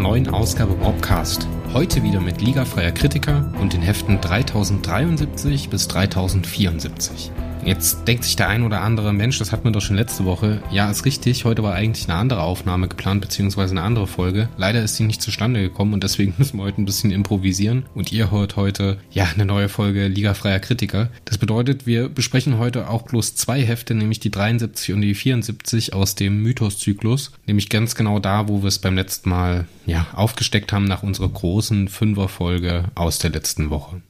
neuen Ausgabe Bobcast. Heute wieder mit Liga freier Kritiker und den Heften 3073 bis 3074. Jetzt denkt sich der ein oder andere Mensch, das hatten wir doch schon letzte Woche. Ja, ist richtig. Heute war eigentlich eine andere Aufnahme geplant, beziehungsweise eine andere Folge. Leider ist sie nicht zustande gekommen und deswegen müssen wir heute ein bisschen improvisieren. Und ihr hört heute, ja, eine neue Folge Liga freier Kritiker. Das bedeutet, wir besprechen heute auch bloß zwei Hefte, nämlich die 73 und die 74 aus dem Mythos-Zyklus. Nämlich ganz genau da, wo wir es beim letzten Mal, ja, aufgesteckt haben nach unserer großen Fünfer-Folge aus der letzten Woche.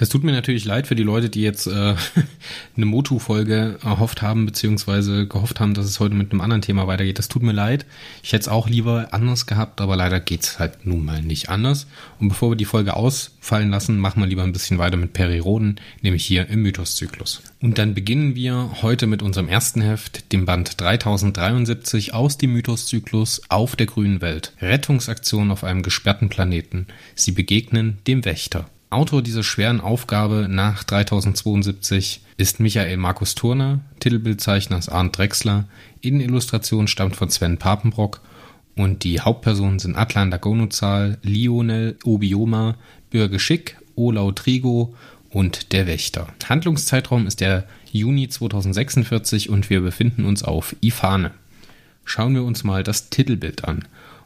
Das tut mir natürlich leid für die Leute, die jetzt äh, eine Motu-Folge erhofft haben, beziehungsweise gehofft haben, dass es heute mit einem anderen Thema weitergeht. Das tut mir leid. Ich hätte es auch lieber anders gehabt, aber leider geht's halt nun mal nicht anders. Und bevor wir die Folge ausfallen lassen, machen wir lieber ein bisschen weiter mit Periroden, nämlich hier im Mythos-Zyklus. Und dann beginnen wir heute mit unserem ersten Heft, dem Band 3073 aus dem Mythos-Zyklus auf der grünen Welt. Rettungsaktion auf einem gesperrten Planeten. Sie begegnen dem Wächter. Autor dieser schweren Aufgabe nach 3072 ist Michael Markus Turner, Titelbildzeichner ist Arndt Drexler, Innenillustration stammt von Sven Papenbrock und die Hauptpersonen sind Atlan Dagonozal, Lionel Obioma, Bürger Schick, Olau Trigo und der Wächter. Handlungszeitraum ist der Juni 2046 und wir befinden uns auf Ifane. Schauen wir uns mal das Titelbild an.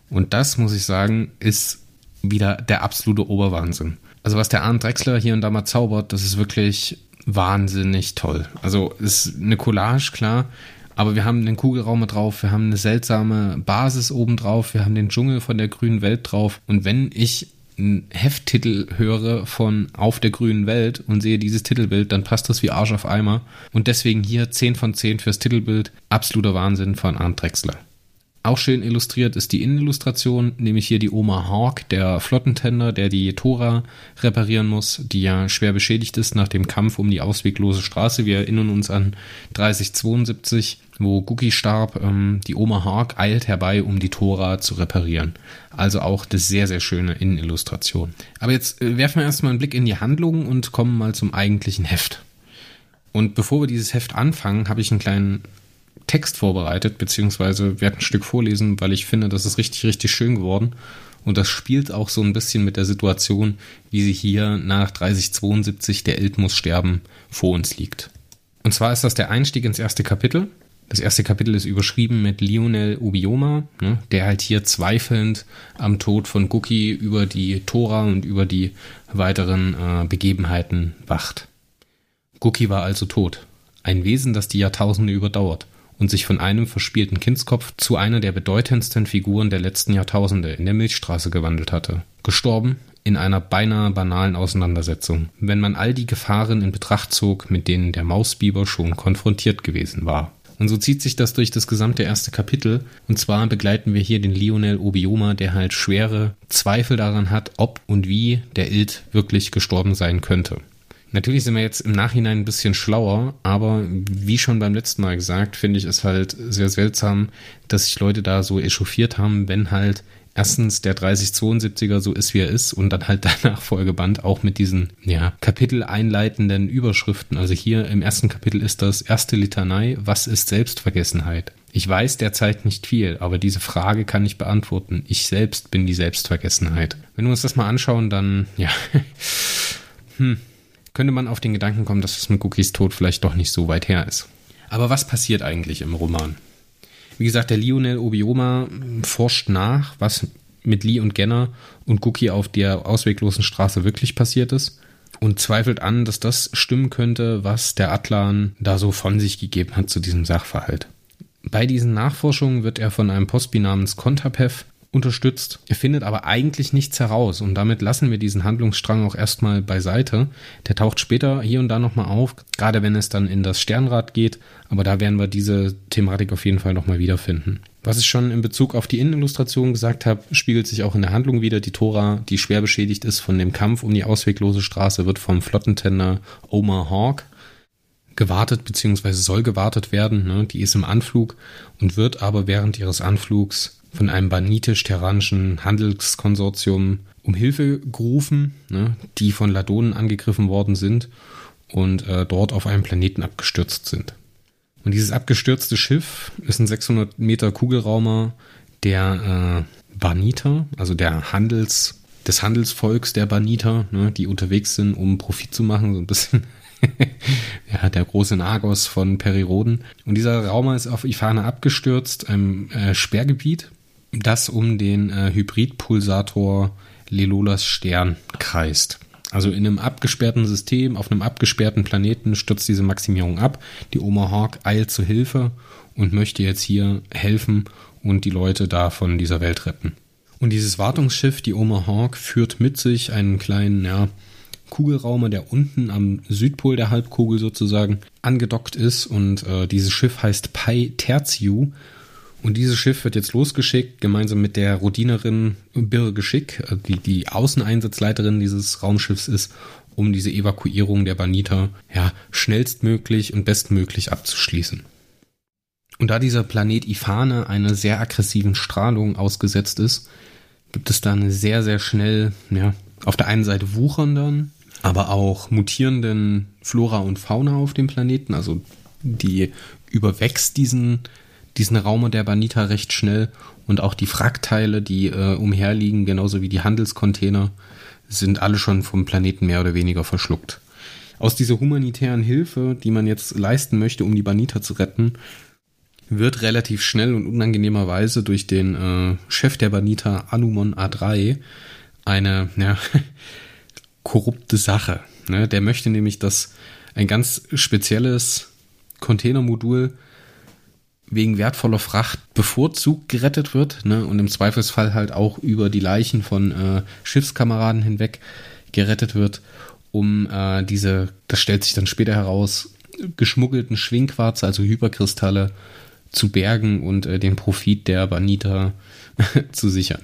Und das, muss ich sagen, ist wieder der absolute Oberwahnsinn also was der Arndt Drexler hier und da mal zaubert, das ist wirklich wahnsinnig toll. Also ist eine Collage, klar, aber wir haben den Kugelraum drauf, wir haben eine seltsame Basis oben drauf, wir haben den Dschungel von der grünen Welt drauf. Und wenn ich einen Hefttitel höre von Auf der grünen Welt und sehe dieses Titelbild, dann passt das wie Arsch auf Eimer. Und deswegen hier 10 von 10 fürs Titelbild. Absoluter Wahnsinn von Arndt Drexler. Auch schön illustriert ist die Innenillustration, nämlich hier die Oma Hawk, der Flottentender, der die Tora reparieren muss, die ja schwer beschädigt ist nach dem Kampf um die ausweglose Straße. Wir erinnern uns an 3072, wo Gookie starb. Ähm, die Oma Hawk eilt herbei, um die Tora zu reparieren. Also auch eine sehr, sehr schöne Innenillustration. Aber jetzt äh, werfen wir erstmal einen Blick in die Handlung und kommen mal zum eigentlichen Heft. Und bevor wir dieses Heft anfangen, habe ich einen kleinen Text vorbereitet, beziehungsweise werde ein Stück vorlesen, weil ich finde, das ist richtig, richtig schön geworden. Und das spielt auch so ein bisschen mit der Situation, wie sie hier nach 3072 der Eld muss sterben vor uns liegt. Und zwar ist das der Einstieg ins erste Kapitel. Das erste Kapitel ist überschrieben mit Lionel Obioma, ne, der halt hier zweifelnd am Tod von Guki über die Tora und über die weiteren äh, Begebenheiten wacht. Guki war also tot. Ein Wesen, das die Jahrtausende überdauert und sich von einem verspielten Kindskopf zu einer der bedeutendsten Figuren der letzten Jahrtausende in der Milchstraße gewandelt hatte. Gestorben in einer beinahe banalen Auseinandersetzung, wenn man all die Gefahren in Betracht zog, mit denen der Mausbiber schon konfrontiert gewesen war. Und so zieht sich das durch das gesamte erste Kapitel. Und zwar begleiten wir hier den Lionel Obioma, der halt schwere Zweifel daran hat, ob und wie der Ild wirklich gestorben sein könnte. Natürlich sind wir jetzt im Nachhinein ein bisschen schlauer, aber wie schon beim letzten Mal gesagt, finde ich es halt sehr seltsam, dass sich Leute da so echauffiert haben, wenn halt erstens der 3072er so ist, wie er ist und dann halt der Nachfolgeband auch mit diesen, ja, Kapitel einleitenden Überschriften. Also hier im ersten Kapitel ist das erste Litanei, was ist Selbstvergessenheit? Ich weiß derzeit nicht viel, aber diese Frage kann ich beantworten. Ich selbst bin die Selbstvergessenheit. Wenn wir uns das mal anschauen, dann, ja, hm, könnte man auf den Gedanken kommen, dass es mit Cookies Tod vielleicht doch nicht so weit her ist. Aber was passiert eigentlich im Roman? Wie gesagt, der Lionel Obioma forscht nach, was mit Lee und Genner und Cookie auf der ausweglosen Straße wirklich passiert ist und zweifelt an, dass das stimmen könnte, was der Atlan da so von sich gegeben hat zu diesem Sachverhalt. Bei diesen Nachforschungen wird er von einem Postbi namens Kontapev unterstützt. Er findet aber eigentlich nichts heraus und damit lassen wir diesen Handlungsstrang auch erstmal beiseite. Der taucht später hier und da nochmal auf, gerade wenn es dann in das Sternrad geht, aber da werden wir diese Thematik auf jeden Fall nochmal wiederfinden. Was ich schon in Bezug auf die Innenillustration gesagt habe, spiegelt sich auch in der Handlung wieder. Die Tora, die schwer beschädigt ist von dem Kampf um die ausweglose Straße, wird vom Flottentender Omar Hawk gewartet bzw. soll gewartet werden. Ne? Die ist im Anflug und wird aber während ihres Anflugs von einem banitisch-terranischen Handelskonsortium um Hilfe gerufen, ne, die von Ladonen angegriffen worden sind und äh, dort auf einem Planeten abgestürzt sind. Und dieses abgestürzte Schiff ist ein 600 Meter Kugelraumer, der äh, Baniter, also der Handels, des Handelsvolks der Baniter, ne, die unterwegs sind, um Profit zu machen, so ein bisschen ja, der große Nagos von Periroden. Und dieser Raumer ist auf Ifane abgestürzt, einem äh, Sperrgebiet, das um den äh, Hybridpulsator Lelolas Stern kreist. Also in einem abgesperrten System, auf einem abgesperrten Planeten stürzt diese Maximierung ab. Die Oma Hawk eilt zu Hilfe und möchte jetzt hier helfen und die Leute da von dieser Welt retten. Und dieses Wartungsschiff, die Oma Hawk, führt mit sich einen kleinen, ja, Kugelraumer, der unten am Südpol der Halbkugel sozusagen angedockt ist. Und äh, dieses Schiff heißt Pai Tertiu und dieses Schiff wird jetzt losgeschickt, gemeinsam mit der Rodinerin Birre Geschick, äh, die die Außeneinsatzleiterin dieses Raumschiffs ist, um diese Evakuierung der Baniter ja, schnellstmöglich und bestmöglich abzuschließen. Und da dieser Planet Ifane einer sehr aggressiven Strahlung ausgesetzt ist, gibt es da eine sehr, sehr schnell, ja, auf der einen Seite wuchernden, aber auch mutierenden Flora und Fauna auf dem Planeten. Also die überwächst diesen diesen Raum der Banita recht schnell und auch die Frackteile, die äh, umherliegen, genauso wie die Handelscontainer, sind alle schon vom Planeten mehr oder weniger verschluckt. Aus dieser humanitären Hilfe, die man jetzt leisten möchte, um die Banita zu retten, wird relativ schnell und unangenehmerweise durch den äh, Chef der Banita, Anumon A3, eine ja, korrupte Sache. Ne? Der möchte nämlich, dass ein ganz spezielles Containermodul wegen wertvoller Fracht bevorzugt gerettet wird ne, und im Zweifelsfall halt auch über die Leichen von äh, Schiffskameraden hinweg gerettet wird, um äh, diese, das stellt sich dann später heraus, geschmuggelten Schwingquarze, also Hyperkristalle, zu bergen und äh, den Profit der Banita zu sichern.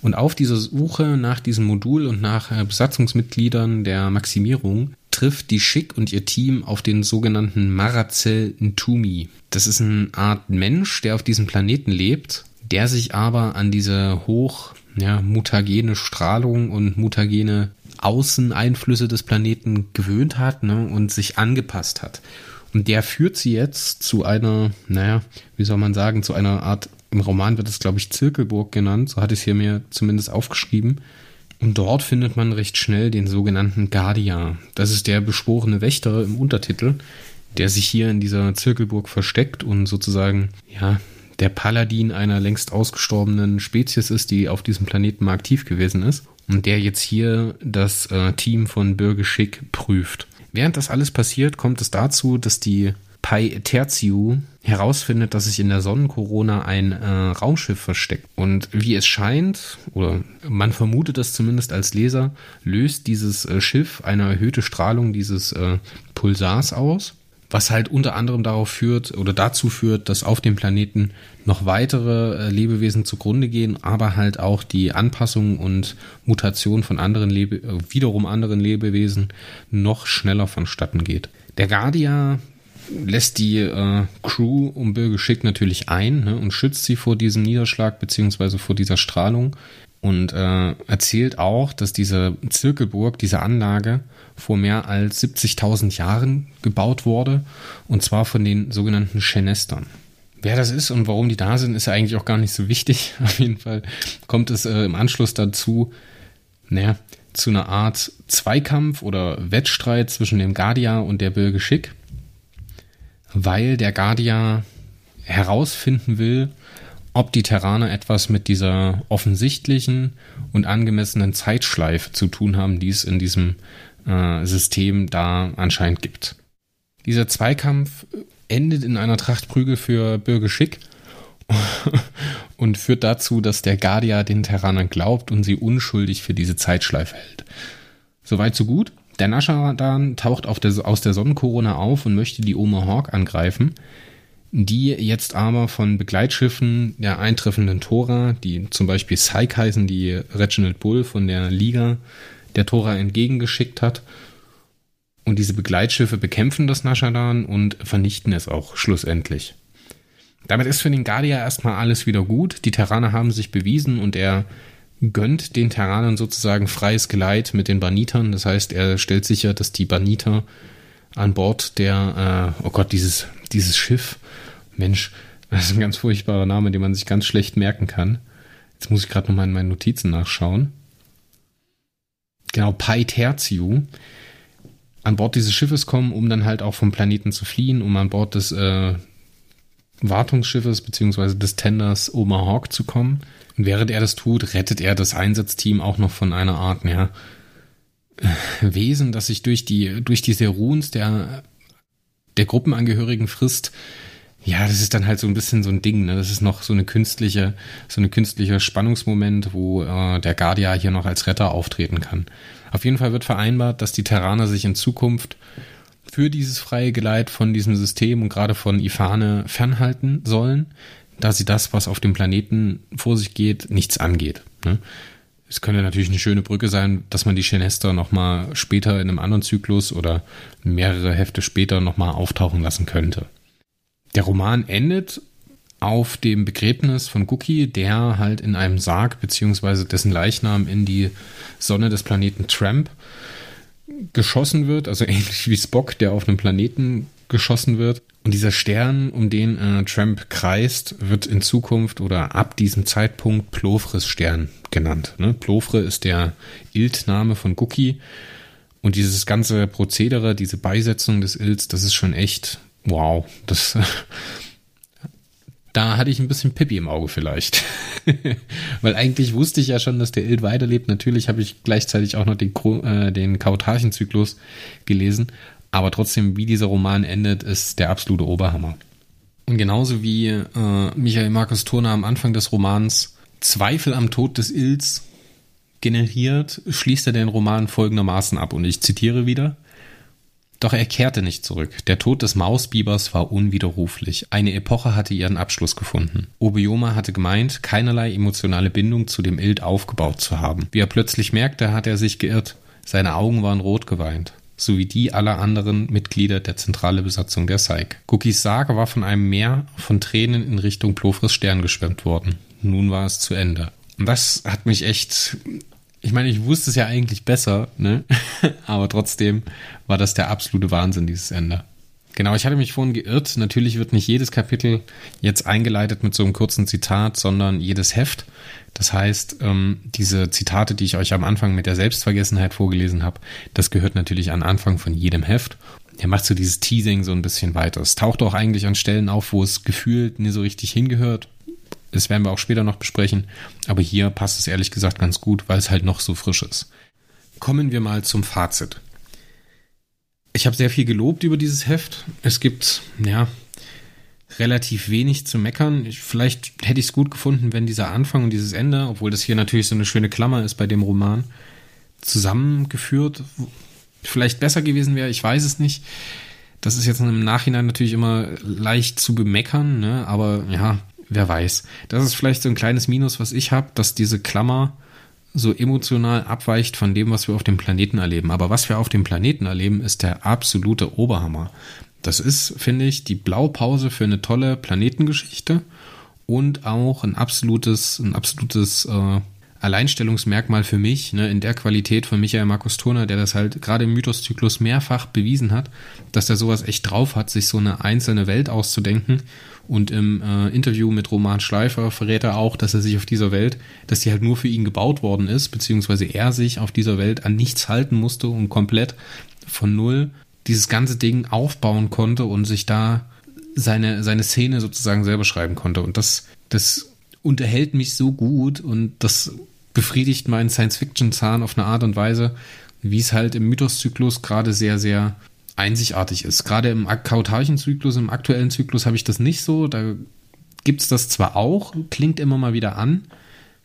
Und auf dieser Suche nach diesem Modul und nach äh, Besatzungsmitgliedern der Maximierung trifft die Schick und ihr Team auf den sogenannten Maracel Ntumi. Das ist eine Art Mensch, der auf diesem Planeten lebt, der sich aber an diese hoch ja, mutagene Strahlung und mutagene Außeneinflüsse des Planeten gewöhnt hat ne, und sich angepasst hat. Und der führt sie jetzt zu einer, naja, wie soll man sagen, zu einer Art, im Roman wird es, glaube ich, Zirkelburg genannt, so hatte ich es hier mir zumindest aufgeschrieben, und dort findet man recht schnell den sogenannten Guardia. Das ist der beschworene Wächter im Untertitel, der sich hier in dieser Zirkelburg versteckt und sozusagen, ja, der Paladin einer längst ausgestorbenen Spezies ist, die auf diesem Planeten mal aktiv gewesen ist und der jetzt hier das äh, Team von Bürgeschick prüft. Während das alles passiert, kommt es dazu, dass die Pai Tertiu herausfindet, dass sich in der Sonnenkorona ein äh, Raumschiff versteckt. Und wie es scheint, oder man vermutet das zumindest als Leser, löst dieses äh, Schiff eine erhöhte Strahlung dieses äh, Pulsars aus, was halt unter anderem darauf führt oder dazu führt, dass auf dem Planeten noch weitere äh, Lebewesen zugrunde gehen, aber halt auch die Anpassung und Mutation von anderen Lebe wiederum anderen Lebewesen noch schneller vonstatten geht. Der Guardia lässt die äh, Crew um Bill geschickt natürlich ein ne, und schützt sie vor diesem Niederschlag beziehungsweise vor dieser Strahlung und äh, erzählt auch, dass diese Zirkelburg, diese Anlage vor mehr als 70.000 Jahren gebaut wurde und zwar von den sogenannten Schenestern. Wer das ist und warum die da sind, ist ja eigentlich auch gar nicht so wichtig. Auf jeden Fall kommt es äh, im Anschluss dazu, naja, zu einer Art Zweikampf oder Wettstreit zwischen dem Guardia und der Bill Geschick weil der Guardia herausfinden will, ob die Terraner etwas mit dieser offensichtlichen und angemessenen Zeitschleife zu tun haben, die es in diesem äh, System da anscheinend gibt. Dieser Zweikampf endet in einer Tracht Prügel für Bürgerschick und führt dazu, dass der Guardia den Terranern glaubt und sie unschuldig für diese Zeitschleife hält. Soweit so gut. Der Naschadan taucht der, aus der Sonnenkorona auf und möchte die Oma Hawk angreifen, die jetzt aber von Begleitschiffen der eintreffenden Tora, die zum Beispiel Syke heißen, die Reginald Bull von der Liga der Tora entgegengeschickt hat. Und diese Begleitschiffe bekämpfen das Naschadan und vernichten es auch schlussendlich. Damit ist für den Guardia erstmal alles wieder gut. Die Terraner haben sich bewiesen und er gönnt den Terranern sozusagen freies Geleit mit den Banitern. Das heißt, er stellt sicher, dass die Baniter an Bord der, äh, oh Gott, dieses, dieses Schiff, Mensch, Das ist ein ganz furchtbarer Name, den man sich ganz schlecht merken kann. Jetzt muss ich gerade nochmal in meinen Notizen nachschauen. Genau, Pai Tertiu. An Bord dieses Schiffes kommen, um dann halt auch vom Planeten zu fliehen, um an Bord des äh, Wartungsschiffes bzw. des Tenders Omahawk zu kommen. Und während er das tut, rettet er das Einsatzteam auch noch von einer Art, ja, Wesen, das sich durch die, durch diese Runes der, der Gruppenangehörigen frisst. Ja, das ist dann halt so ein bisschen so ein Ding, ne? Das ist noch so eine künstliche, so eine künstliche Spannungsmoment, wo äh, der Guardia hier noch als Retter auftreten kann. Auf jeden Fall wird vereinbart, dass die Terraner sich in Zukunft für dieses freie Geleit von diesem System und gerade von Ifane fernhalten sollen, da sie das, was auf dem Planeten vor sich geht, nichts angeht. Ne? Es könnte natürlich eine schöne Brücke sein, dass man die Shenester nochmal später in einem anderen Zyklus oder mehrere Hefte später nochmal auftauchen lassen könnte. Der Roman endet auf dem Begräbnis von Guki, der halt in einem Sarg beziehungsweise dessen Leichnam in die Sonne des Planeten Tramp geschossen wird, also ähnlich wie Spock, der auf einem Planeten geschossen wird. Und dieser Stern, um den äh, Tramp kreist, wird in Zukunft oder ab diesem Zeitpunkt Plofres Stern genannt. Ne? Plofre ist der Iltname von Guki. Und dieses ganze Prozedere, diese Beisetzung des Ilts, das ist schon echt wow. Das, da hatte ich ein bisschen Pippi im Auge vielleicht. Weil eigentlich wusste ich ja schon, dass der Ilt weiterlebt. Natürlich habe ich gleichzeitig auch noch den, äh, den Kautarchenzyklus gelesen. Aber trotzdem, wie dieser Roman endet, ist der absolute Oberhammer. Und genauso wie äh, Michael Markus Turner am Anfang des Romans Zweifel am Tod des Ills generiert, schließt er den Roman folgendermaßen ab. Und ich zitiere wieder. Doch er kehrte nicht zurück. Der Tod des Mausbibers war unwiderruflich. Eine Epoche hatte ihren Abschluss gefunden. Obioma hatte gemeint, keinerlei emotionale Bindung zu dem Ild aufgebaut zu haben. Wie er plötzlich merkte, hat er sich geirrt. Seine Augen waren rot geweint sowie die aller anderen Mitglieder der zentrale Besatzung der Psyche. Cookies Sage war von einem Meer von Tränen in Richtung Plofres Stern geschwemmt worden. Nun war es zu Ende. Und das hat mich echt. Ich meine, ich wusste es ja eigentlich besser, ne? Aber trotzdem war das der absolute Wahnsinn, dieses Ende. Genau, ich hatte mich vorhin geirrt. Natürlich wird nicht jedes Kapitel jetzt eingeleitet mit so einem kurzen Zitat, sondern jedes Heft. Das heißt, ähm, diese Zitate, die ich euch am Anfang mit der Selbstvergessenheit vorgelesen habe, das gehört natürlich an Anfang von jedem Heft. Er macht so dieses Teasing so ein bisschen weiter. Es taucht auch eigentlich an Stellen auf, wo es gefühlt nie so richtig hingehört. Das werden wir auch später noch besprechen. Aber hier passt es ehrlich gesagt ganz gut, weil es halt noch so frisch ist. Kommen wir mal zum Fazit. Ich habe sehr viel gelobt über dieses Heft. Es gibt, ja, relativ wenig zu meckern. Ich, vielleicht hätte ich es gut gefunden, wenn dieser Anfang und dieses Ende, obwohl das hier natürlich so eine schöne Klammer ist bei dem Roman, zusammengeführt vielleicht besser gewesen wäre. Ich weiß es nicht. Das ist jetzt im Nachhinein natürlich immer leicht zu bemeckern, ne? aber ja, wer weiß. Das ist vielleicht so ein kleines Minus, was ich habe, dass diese Klammer so emotional abweicht von dem, was wir auf dem Planeten erleben. Aber was wir auf dem Planeten erleben, ist der absolute Oberhammer. Das ist, finde ich, die Blaupause für eine tolle Planetengeschichte und auch ein absolutes, ein absolutes äh, Alleinstellungsmerkmal für mich, ne, in der Qualität von Michael Markus Turner, der das halt gerade im Mythoszyklus mehrfach bewiesen hat, dass er sowas echt drauf hat, sich so eine einzelne Welt auszudenken. Und im äh, Interview mit Roman Schleifer verrät er auch, dass er sich auf dieser Welt, dass die halt nur für ihn gebaut worden ist, beziehungsweise er sich auf dieser Welt an nichts halten musste und komplett von null dieses ganze Ding aufbauen konnte und sich da seine, seine Szene sozusagen selber schreiben konnte. Und das, das unterhält mich so gut und das befriedigt meinen Science-Fiction-Zahn auf eine Art und Weise, wie es halt im Mythos-Zyklus gerade sehr, sehr einzigartig ist. Gerade im Kautarchen-Zyklus, im aktuellen Zyklus habe ich das nicht so. Da gibt es das zwar auch, klingt immer mal wieder an,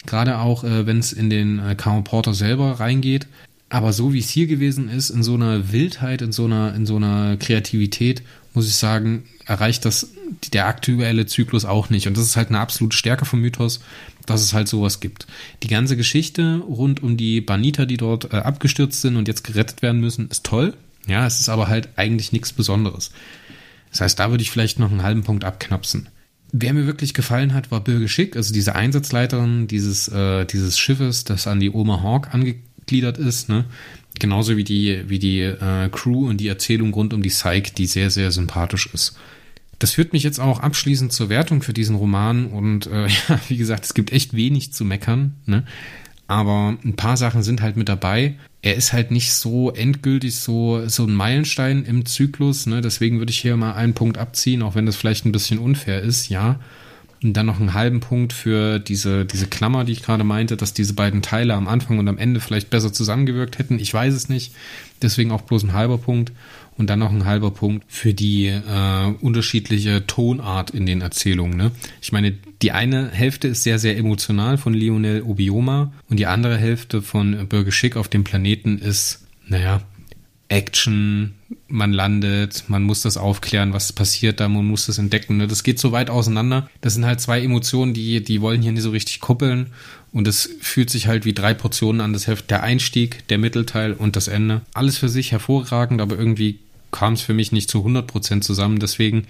gerade auch äh, wenn es in den äh, Karl Porter selber reingeht, aber so wie es hier gewesen ist, in so einer Wildheit, in so einer, in so einer Kreativität, muss ich sagen, erreicht das der aktuelle Zyklus auch nicht. Und das ist halt eine absolute Stärke vom Mythos, dass es halt sowas gibt. Die ganze Geschichte rund um die Baniter, die dort äh, abgestürzt sind und jetzt gerettet werden müssen, ist toll. Ja, es ist aber halt eigentlich nichts Besonderes. Das heißt, da würde ich vielleicht noch einen halben Punkt abknapsen. Wer mir wirklich gefallen hat, war Birge Schick, also diese Einsatzleiterin dieses, äh, dieses Schiffes, das an die Oma Hawk ange gegliedert ist, ne? Genauso wie die, wie die äh, Crew und die Erzählung rund um die Psyche, die sehr, sehr sympathisch ist. Das führt mich jetzt auch abschließend zur Wertung für diesen Roman und äh, ja, wie gesagt, es gibt echt wenig zu meckern, ne? Aber ein paar Sachen sind halt mit dabei. Er ist halt nicht so endgültig so, so ein Meilenstein im Zyklus, ne? Deswegen würde ich hier mal einen Punkt abziehen, auch wenn das vielleicht ein bisschen unfair ist, ja. Und dann noch einen halben Punkt für diese, diese Klammer, die ich gerade meinte, dass diese beiden Teile am Anfang und am Ende vielleicht besser zusammengewirkt hätten. Ich weiß es nicht. Deswegen auch bloß ein halber Punkt. Und dann noch ein halber Punkt für die äh, unterschiedliche Tonart in den Erzählungen. Ne? Ich meine, die eine Hälfte ist sehr, sehr emotional von Lionel Obioma und die andere Hälfte von Bürger Schick auf dem Planeten ist, naja, Action, man landet, man muss das aufklären, was passiert da, man muss das entdecken. Ne? Das geht so weit auseinander. Das sind halt zwei Emotionen, die, die wollen hier nicht so richtig kuppeln. Und es fühlt sich halt wie drei Portionen an das Heft. Der Einstieg, der Mittelteil und das Ende. Alles für sich hervorragend, aber irgendwie kam es für mich nicht zu 100% zusammen. Deswegen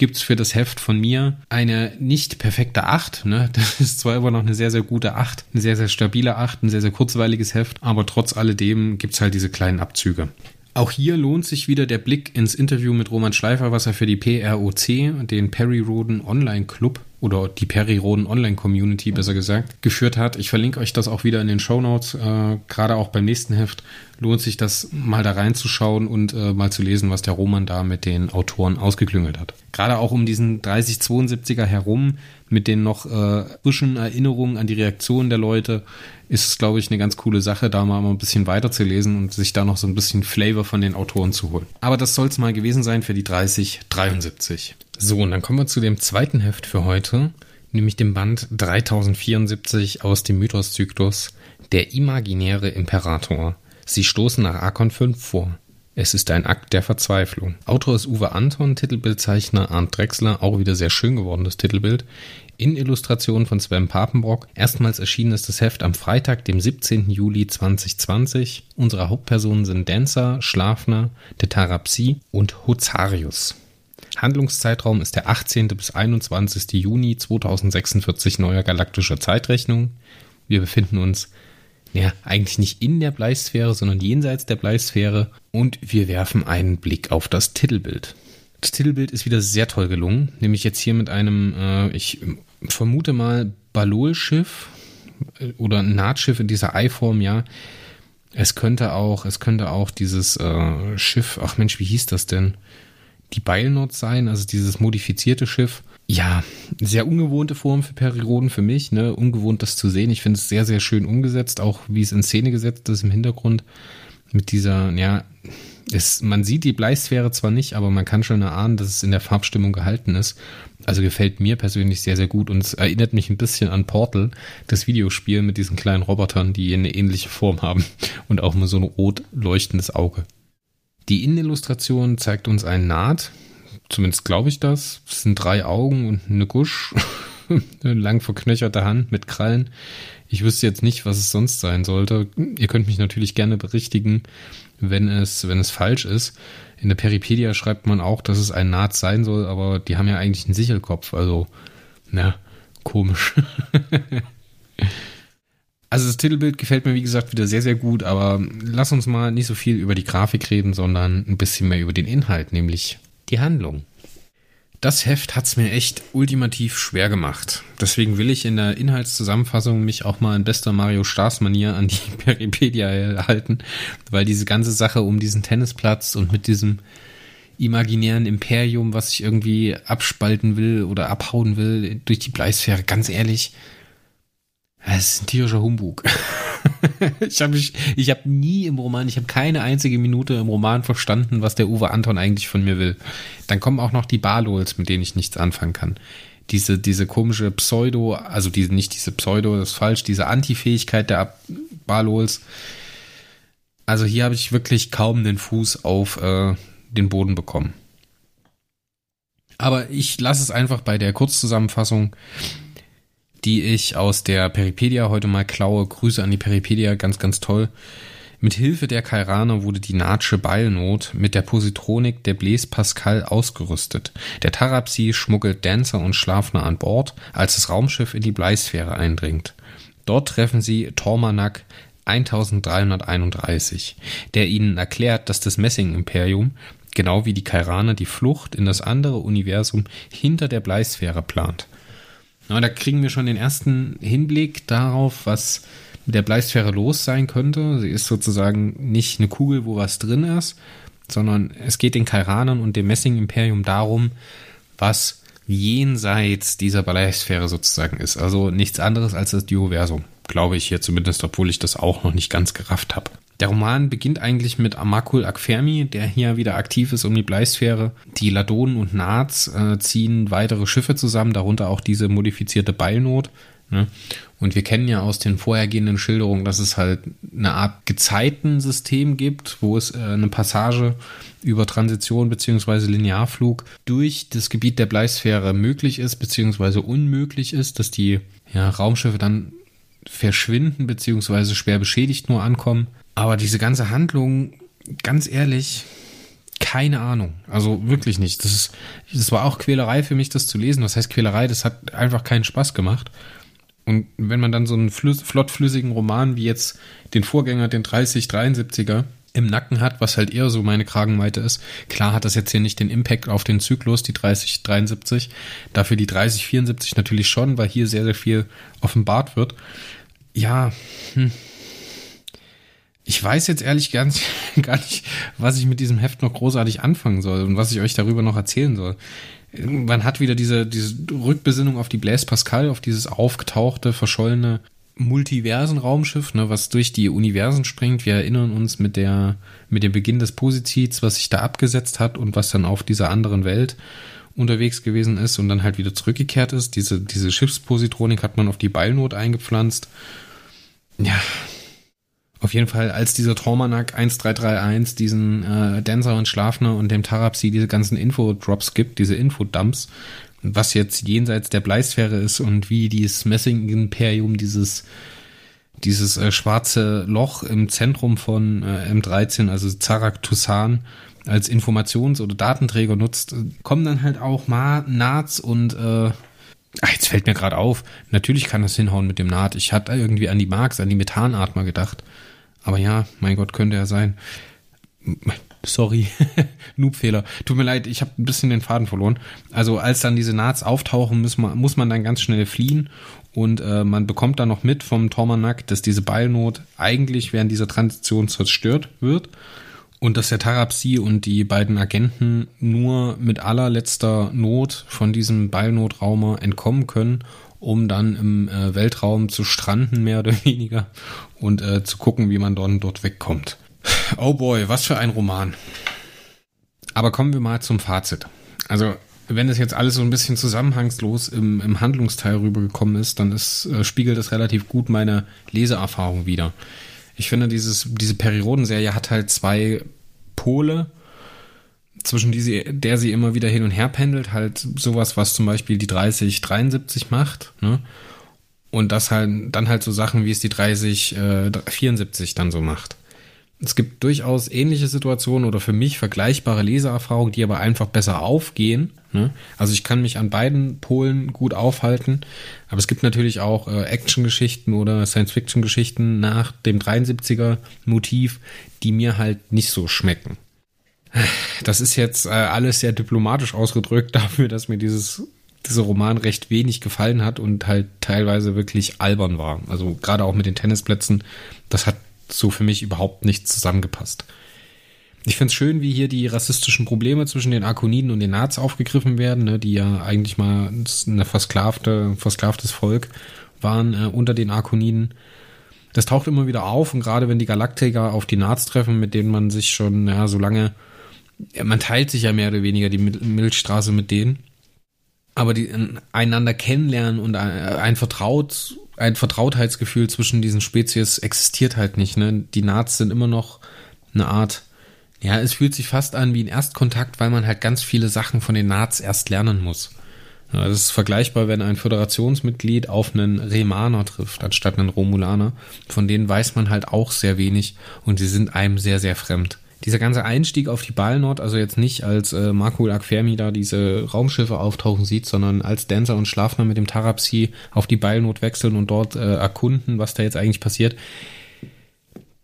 gibt es für das Heft von mir eine nicht perfekte 8. Ne? Das ist zwar immer noch eine sehr, sehr gute 8, eine sehr, sehr stabile 8, ein sehr, sehr kurzweiliges Heft, aber trotz alledem gibt es halt diese kleinen Abzüge. Auch hier lohnt sich wieder der Blick ins Interview mit Roman Schleifer, was er für die PROC, den Perry Roden Online Club oder die Perry Roden Online Community besser gesagt, geführt hat. Ich verlinke euch das auch wieder in den Show Notes. Äh, Gerade auch beim nächsten Heft lohnt sich das mal da reinzuschauen und äh, mal zu lesen, was der Roman da mit den Autoren ausgeklüngelt hat. Gerade auch um diesen 3072er herum mit den noch äh, frischen Erinnerungen an die Reaktionen der Leute ist es, glaube ich, eine ganz coole Sache, da mal ein bisschen weiter zu lesen und sich da noch so ein bisschen Flavor von den Autoren zu holen. Aber das soll es mal gewesen sein für die 3073. So, und dann kommen wir zu dem zweiten Heft für heute, nämlich dem Band 3074 aus dem Mythos-Zyklus Der imaginäre Imperator. Sie stoßen nach Arkon 5 vor. Es ist ein Akt der Verzweiflung. Autor ist Uwe Anton, Titelbildzeichner Arndt Drexler, auch wieder sehr schön gewordenes Titelbild in Illustration von Sven Papenbrock. Erstmals erschienen ist das Heft am Freitag, dem 17. Juli 2020. Unsere Hauptpersonen sind Dancer, Schlafner, der Tarapsi und Hozarius. Handlungszeitraum ist der 18. bis 21. Juni 2046 neuer galaktischer Zeitrechnung. Wir befinden uns ja, eigentlich nicht in der Bleisphäre, sondern jenseits der Bleisphäre und wir werfen einen Blick auf das Titelbild. Das Titelbild ist wieder sehr toll gelungen, nämlich jetzt hier mit einem, äh, ich vermute mal, Balol-Schiff äh, oder ein Nahtschiff in dieser Eiform, ja. Es könnte auch, es könnte auch dieses äh, Schiff, ach Mensch, wie hieß das denn? Die Beilnot sein, also dieses modifizierte Schiff. Ja, sehr ungewohnte Form für Perioden für mich, ne? Ungewohnt das zu sehen. Ich finde es sehr, sehr schön umgesetzt, auch wie es in Szene gesetzt ist im Hintergrund. Mit dieser, ja, es, man sieht die Bleisphäre zwar nicht, aber man kann schon erahnen, dass es in der Farbstimmung gehalten ist. Also gefällt mir persönlich sehr, sehr gut und es erinnert mich ein bisschen an Portal, das Videospiel mit diesen kleinen Robotern, die eine ähnliche Form haben und auch nur so ein rot leuchtendes Auge. Die Innenillustration zeigt uns einen Naht, zumindest glaube ich das. Es sind drei Augen und eine Gusch, eine lang verknöcherte Hand mit Krallen. Ich wüsste jetzt nicht, was es sonst sein sollte. Ihr könnt mich natürlich gerne berichtigen, wenn es, wenn es falsch ist. In der Peripedia schreibt man auch, dass es ein Naht sein soll, aber die haben ja eigentlich einen Sichelkopf, also, na, komisch. also das Titelbild gefällt mir, wie gesagt, wieder sehr, sehr gut, aber lass uns mal nicht so viel über die Grafik reden, sondern ein bisschen mehr über den Inhalt, nämlich die Handlung. Das Heft hat's mir echt ultimativ schwer gemacht. Deswegen will ich in der Inhaltszusammenfassung mich auch mal in bester Mario Stars Manier an die Peripedia halten, weil diese ganze Sache um diesen Tennisplatz und mit diesem imaginären Imperium, was ich irgendwie abspalten will oder abhauen will durch die Bleisphäre, ganz ehrlich, es ist ein tierischer Humbug. ich habe ich, hab nie im Roman, ich habe keine einzige Minute im Roman verstanden, was der Uwe Anton eigentlich von mir will. Dann kommen auch noch die Barlols, mit denen ich nichts anfangen kann. Diese, diese komische Pseudo, also diese, nicht diese Pseudo, das ist falsch, diese Anti-Fähigkeit der Barlols. Also hier habe ich wirklich kaum den Fuß auf äh, den Boden bekommen. Aber ich lasse es einfach bei der Kurzzusammenfassung die ich aus der Peripedia heute mal klaue. Grüße an die Peripedia, ganz, ganz toll. Mit Hilfe der Kairaner wurde die Natsche Beilnot mit der Positronik der Blaise Pascal ausgerüstet. Der Tarapsi schmuggelt Dancer und Schlafner an Bord, als das Raumschiff in die Bleisphäre eindringt. Dort treffen sie Tormanak 1331, der ihnen erklärt, dass das Messing-Imperium genau wie die Kairaner die Flucht in das andere Universum hinter der Bleisphäre plant. Na, da kriegen wir schon den ersten Hinblick darauf, was mit der Bleisphäre los sein könnte. Sie ist sozusagen nicht eine Kugel, wo was drin ist, sondern es geht den Kairanern und dem Messing-Imperium darum, was jenseits dieser Bleisphäre sozusagen ist. Also nichts anderes als das Dioversum, glaube ich hier zumindest, obwohl ich das auch noch nicht ganz gerafft habe. Der Roman beginnt eigentlich mit Amakul Akfermi, der hier wieder aktiv ist um die Bleisphäre. Die Ladonen und Naz äh, ziehen weitere Schiffe zusammen, darunter auch diese modifizierte Beilnot. Ne? Und wir kennen ja aus den vorhergehenden Schilderungen, dass es halt eine Art Gezeitensystem gibt, wo es äh, eine Passage über Transition beziehungsweise Linearflug durch das Gebiet der Bleisphäre möglich ist beziehungsweise unmöglich ist, dass die ja, Raumschiffe dann verschwinden beziehungsweise schwer beschädigt nur ankommen. Aber diese ganze Handlung, ganz ehrlich, keine Ahnung. Also wirklich nicht. Das, ist, das war auch Quälerei für mich, das zu lesen. Was heißt Quälerei? Das hat einfach keinen Spaß gemacht. Und wenn man dann so einen flüss, flottflüssigen Roman wie jetzt den Vorgänger, den 3073er, im Nacken hat, was halt eher so meine Kragenweite ist. Klar hat das jetzt hier nicht den Impact auf den Zyklus, die 3073. Dafür die 3074 natürlich schon, weil hier sehr, sehr viel offenbart wird. Ja, hm ich weiß jetzt ehrlich gar nicht, gar nicht, was ich mit diesem Heft noch großartig anfangen soll und was ich euch darüber noch erzählen soll. Man hat wieder diese, diese Rückbesinnung auf die Blaise Pascal, auf dieses aufgetauchte, verschollene Multiversen-Raumschiff, ne, was durch die Universen springt. Wir erinnern uns mit der, mit dem Beginn des Posizits, was sich da abgesetzt hat und was dann auf dieser anderen Welt unterwegs gewesen ist und dann halt wieder zurückgekehrt ist. Diese, diese Schiffspositronik hat man auf die Beilnot eingepflanzt. Ja, auf jeden Fall, als dieser Traumanak 1331 diesen äh, Dancer und Schlafner und dem Tarapsi diese ganzen Infodrops gibt, diese Infodumps, was jetzt jenseits der Bleisphäre ist und wie dieses Messing-Imperium, dieses, dieses äh, schwarze Loch im Zentrum von äh, M13, also Zarak Tusan, als Informations- oder Datenträger nutzt, kommen dann halt auch Ma Naz und äh, Ach, jetzt fällt mir gerade auf. Natürlich kann das hinhauen mit dem Naht. Ich hatte irgendwie an die Marx, an die Methanatmer gedacht. Aber ja, mein Gott, könnte er sein. Sorry, Noobfehler. Tut mir leid, ich habe ein bisschen den Faden verloren. Also als dann diese Nats auftauchen, muss man, muss man dann ganz schnell fliehen und äh, man bekommt dann noch mit vom Tormanak, dass diese Beilnot eigentlich während dieser Transition zerstört wird und dass der Tarapsi und die beiden Agenten nur mit allerletzter Not von diesem Beilnotraumer entkommen können um dann im äh, Weltraum zu stranden, mehr oder weniger, und äh, zu gucken, wie man dann dort wegkommt. Oh boy, was für ein Roman. Aber kommen wir mal zum Fazit. Also, wenn es jetzt alles so ein bisschen zusammenhangslos im, im Handlungsteil rübergekommen ist, dann ist, äh, spiegelt das relativ gut meine Leseerfahrung wieder. Ich finde, dieses, diese Periodenserie hat halt zwei Pole zwischen die sie, der sie immer wieder hin und her pendelt, halt sowas, was zum Beispiel die 30, 73 macht, ne? Und das halt, dann halt so Sachen, wie es die 30, äh, 74 dann so macht. Es gibt durchaus ähnliche Situationen oder für mich vergleichbare Leseerfahrungen, die aber einfach besser aufgehen. Ne? Also ich kann mich an beiden Polen gut aufhalten, aber es gibt natürlich auch äh, Action-Geschichten oder Science-Fiction-Geschichten nach dem 73er Motiv, die mir halt nicht so schmecken. Das ist jetzt äh, alles sehr diplomatisch ausgedrückt dafür, dass mir dieses dieser Roman recht wenig gefallen hat und halt teilweise wirklich albern war. Also gerade auch mit den Tennisplätzen, das hat so für mich überhaupt nicht zusammengepasst. Ich finde es schön, wie hier die rassistischen Probleme zwischen den Arkoniden und den Nats aufgegriffen werden, ne, die ja eigentlich mal eine versklavte, versklavtes Volk waren äh, unter den Arkoniden. Das taucht immer wieder auf und gerade wenn die Galaktiker auf die Nats treffen, mit denen man sich schon ja, so lange man teilt sich ja mehr oder weniger die Milchstraße mit denen. Aber die einander kennenlernen und ein Vertraut, ein Vertrautheitsgefühl zwischen diesen Spezies existiert halt nicht. Ne? Die Nats sind immer noch eine Art, ja, es fühlt sich fast an wie ein Erstkontakt, weil man halt ganz viele Sachen von den Nats erst lernen muss. Ja, das ist vergleichbar, wenn ein Föderationsmitglied auf einen Remaner trifft, anstatt einen Romulaner. Von denen weiß man halt auch sehr wenig und sie sind einem sehr, sehr fremd dieser ganze Einstieg auf die Ballnord, also jetzt nicht als äh, Marco Akfermi da diese Raumschiffe auftauchen sieht, sondern als Dancer und Schlafner mit dem Tarapsi auf die Ballnord wechseln und dort äh, erkunden, was da jetzt eigentlich passiert.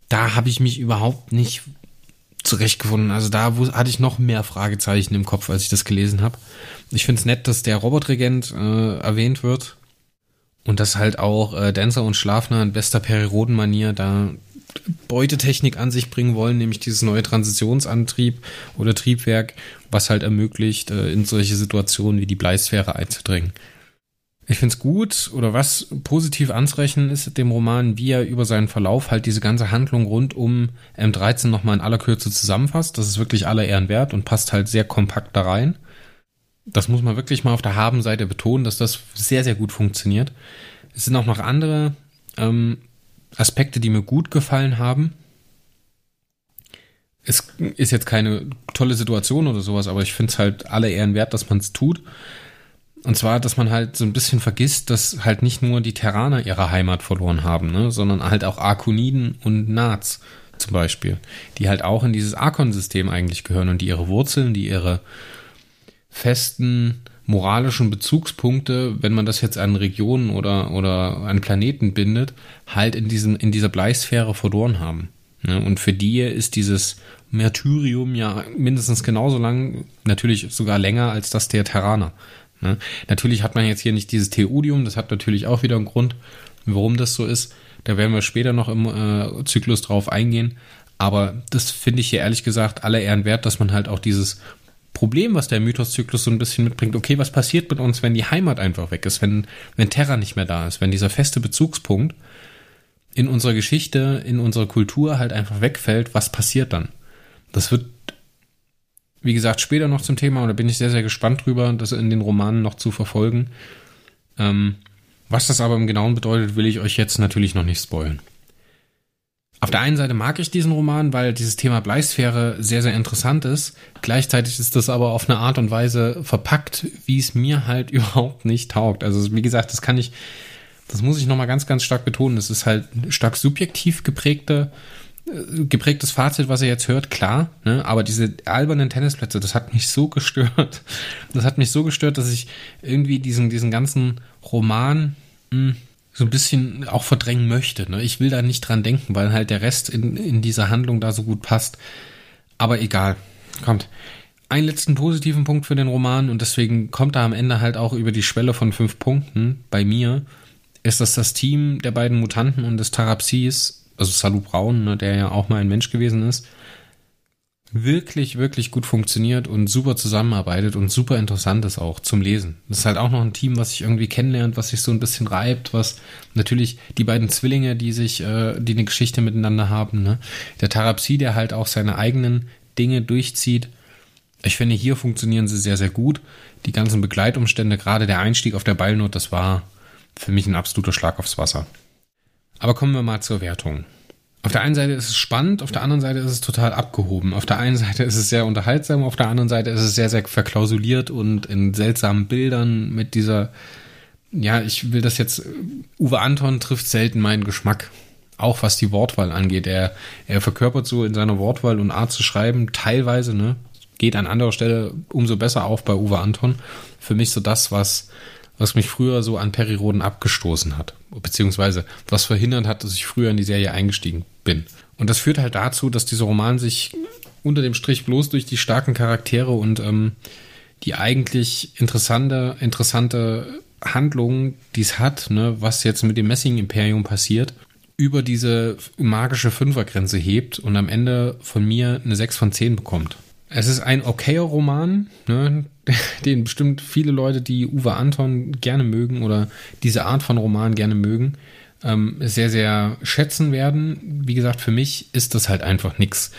Da habe ich mich überhaupt nicht zurechtgefunden. Also da hatte ich noch mehr Fragezeichen im Kopf, als ich das gelesen habe. Ich finde es nett, dass der Robotregent äh, erwähnt wird und dass halt auch äh, Dancer und Schlafner in bester Periroden-Manier da Beutetechnik an sich bringen wollen, nämlich dieses neue Transitionsantrieb oder Triebwerk, was halt ermöglicht, äh, in solche Situationen wie die Bleisphäre einzudringen. Ich finde es gut oder was positiv anzurechnen ist dem Roman, wie er über seinen Verlauf halt diese ganze Handlung rund um M13 nochmal in aller Kürze zusammenfasst. Das ist wirklich aller Ehren wert und passt halt sehr kompakt da rein. Das muss man wirklich mal auf der Habenseite betonen, dass das sehr, sehr gut funktioniert. Es sind auch noch andere ähm, Aspekte, die mir gut gefallen haben. Es ist jetzt keine tolle Situation oder sowas, aber ich finde es halt alle Ehren wert, dass man es tut. Und zwar, dass man halt so ein bisschen vergisst, dass halt nicht nur die Terraner ihre Heimat verloren haben, ne, sondern halt auch Arkoniden und Nats zum Beispiel, die halt auch in dieses Arkon-System eigentlich gehören und die ihre Wurzeln, die ihre festen moralischen Bezugspunkte, wenn man das jetzt an Regionen oder, oder an Planeten bindet, halt in diesem, in dieser Bleisphäre verloren haben. Ne? Und für die ist dieses Märtyrium ja mindestens genauso lang, natürlich sogar länger als das der Terraner. Ne? Natürlich hat man jetzt hier nicht dieses Theodium, das hat natürlich auch wieder einen Grund, warum das so ist. Da werden wir später noch im äh, Zyklus drauf eingehen. Aber das finde ich hier ehrlich gesagt alle Ehren wert, dass man halt auch dieses Problem, was der Mythoszyklus so ein bisschen mitbringt, okay, was passiert mit uns, wenn die Heimat einfach weg ist, wenn, wenn Terra nicht mehr da ist, wenn dieser feste Bezugspunkt in unserer Geschichte, in unserer Kultur halt einfach wegfällt, was passiert dann? Das wird wie gesagt, später noch zum Thema und da bin ich sehr, sehr gespannt drüber, das in den Romanen noch zu verfolgen. Ähm, was das aber im Genauen bedeutet, will ich euch jetzt natürlich noch nicht spoilen. Auf der einen Seite mag ich diesen Roman, weil dieses Thema Bleisphäre sehr, sehr interessant ist. Gleichzeitig ist das aber auf eine Art und Weise verpackt, wie es mir halt überhaupt nicht taugt. Also wie gesagt, das kann ich, das muss ich nochmal ganz, ganz stark betonen. Das ist halt stark subjektiv geprägte geprägtes Fazit, was ihr jetzt hört, klar, ne? aber diese albernen Tennisplätze, das hat mich so gestört. Das hat mich so gestört, dass ich irgendwie diesen, diesen ganzen Roman mh, hm, so ein bisschen auch verdrängen möchte. Ne? Ich will da nicht dran denken, weil halt der Rest in, in dieser Handlung da so gut passt. Aber egal. Kommt. Einen letzten positiven Punkt für den Roman und deswegen kommt er am Ende halt auch über die Schwelle von fünf Punkten bei mir, ist, dass das Team der beiden Mutanten und des Tarapsis also Salu Braun, ne, der ja auch mal ein Mensch gewesen ist, wirklich, wirklich gut funktioniert und super zusammenarbeitet und super interessant ist auch zum Lesen. Das ist halt auch noch ein Team, was sich irgendwie kennenlernt, was sich so ein bisschen reibt, was natürlich die beiden Zwillinge, die sich, äh, die eine Geschichte miteinander haben, ne? Der Tarapsi, der halt auch seine eigenen Dinge durchzieht. Ich finde, hier funktionieren sie sehr, sehr gut. Die ganzen Begleitumstände, gerade der Einstieg auf der Ballnot, das war für mich ein absoluter Schlag aufs Wasser. Aber kommen wir mal zur Wertung. Auf der einen Seite ist es spannend, auf der anderen Seite ist es total abgehoben. Auf der einen Seite ist es sehr unterhaltsam, auf der anderen Seite ist es sehr, sehr verklausuliert und in seltsamen Bildern mit dieser, ja, ich will das jetzt, Uwe Anton trifft selten meinen Geschmack. Auch was die Wortwahl angeht. Er, er verkörpert so in seiner Wortwahl und Art zu schreiben teilweise, ne, geht an anderer Stelle umso besser auf bei Uwe Anton. Für mich so das, was was mich früher so an Periroden abgestoßen hat, beziehungsweise was verhindert hat, dass ich früher in die Serie eingestiegen bin. Und das führt halt dazu, dass dieser Roman sich unter dem Strich bloß durch die starken Charaktere und ähm, die eigentlich interessante, interessante Handlung, die es hat, ne, was jetzt mit dem Messing-Imperium passiert, über diese magische Fünfergrenze hebt und am Ende von mir eine 6 von 10 bekommt. Es ist ein okayer Roman, ne, den bestimmt viele Leute, die Uwe Anton gerne mögen oder diese Art von Roman gerne mögen, ähm, sehr, sehr schätzen werden. Wie gesagt, für mich ist das halt einfach nix.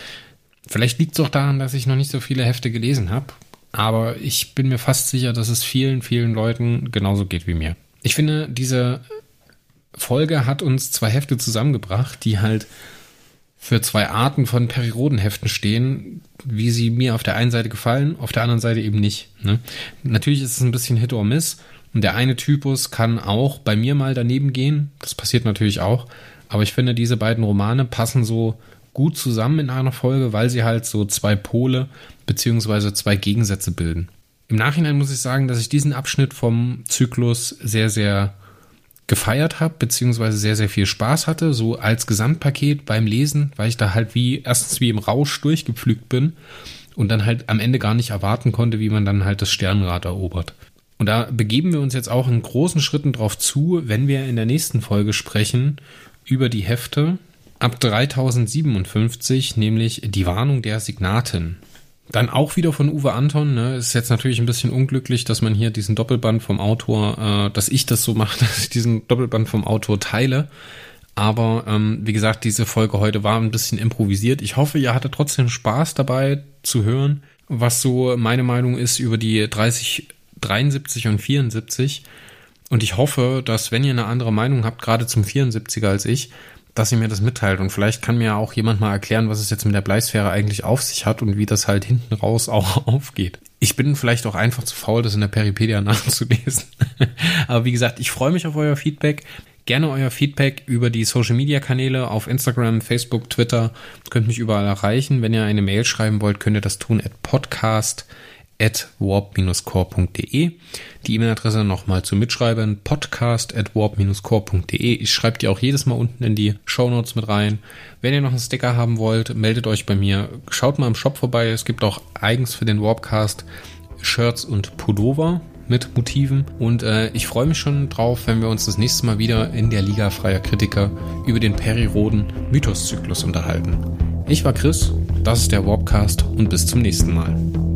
Vielleicht liegt es auch daran, dass ich noch nicht so viele Hefte gelesen habe, aber ich bin mir fast sicher, dass es vielen, vielen Leuten genauso geht wie mir. Ich finde, diese Folge hat uns zwei Hefte zusammengebracht, die halt für zwei Arten von Periodenheften stehen, wie sie mir auf der einen Seite gefallen, auf der anderen Seite eben nicht. Ne? Natürlich ist es ein bisschen Hit or Miss und der eine Typus kann auch bei mir mal daneben gehen. Das passiert natürlich auch. Aber ich finde, diese beiden Romane passen so gut zusammen in einer Folge, weil sie halt so zwei Pole beziehungsweise zwei Gegensätze bilden. Im Nachhinein muss ich sagen, dass ich diesen Abschnitt vom Zyklus sehr, sehr gefeiert habe, beziehungsweise sehr, sehr viel Spaß hatte, so als Gesamtpaket beim Lesen, weil ich da halt wie, erstens wie im Rausch durchgepflügt bin und dann halt am Ende gar nicht erwarten konnte, wie man dann halt das Sternrad erobert. Und da begeben wir uns jetzt auch in großen Schritten drauf zu, wenn wir in der nächsten Folge sprechen über die Hefte ab 3057, nämlich die Warnung der Signaten. Dann auch wieder von Uwe Anton. Ne? Ist jetzt natürlich ein bisschen unglücklich, dass man hier diesen Doppelband vom Autor, äh, dass ich das so mache, dass ich diesen Doppelband vom Autor teile. Aber ähm, wie gesagt, diese Folge heute war ein bisschen improvisiert. Ich hoffe, ihr hattet trotzdem Spaß dabei zu hören, was so meine Meinung ist über die 30, 73 und 74. Und ich hoffe, dass wenn ihr eine andere Meinung habt, gerade zum 74er als ich, dass ihr mir das mitteilt. Und vielleicht kann mir auch jemand mal erklären, was es jetzt mit der Bleisphäre eigentlich auf sich hat und wie das halt hinten raus auch aufgeht. Ich bin vielleicht auch einfach zu faul, das in der Peripedia nachzulesen. Aber wie gesagt, ich freue mich auf euer Feedback. Gerne euer Feedback über die Social Media Kanäle auf Instagram, Facebook, Twitter. Könnt mich überall erreichen. Wenn ihr eine Mail schreiben wollt, könnt ihr das tun at podcast at warp-core.de. Die E-Mail-Adresse nochmal zu mitschreiben, podcast at warp-core.de. Ich schreibe die auch jedes Mal unten in die Show Notes mit rein. Wenn ihr noch einen Sticker haben wollt, meldet euch bei mir. Schaut mal im Shop vorbei. Es gibt auch eigens für den Warpcast Shirts und Pullover mit Motiven. Und äh, ich freue mich schon drauf, wenn wir uns das nächste Mal wieder in der Liga freier Kritiker über den Periroden Mythoszyklus unterhalten. Ich war Chris, das ist der Warpcast und bis zum nächsten Mal.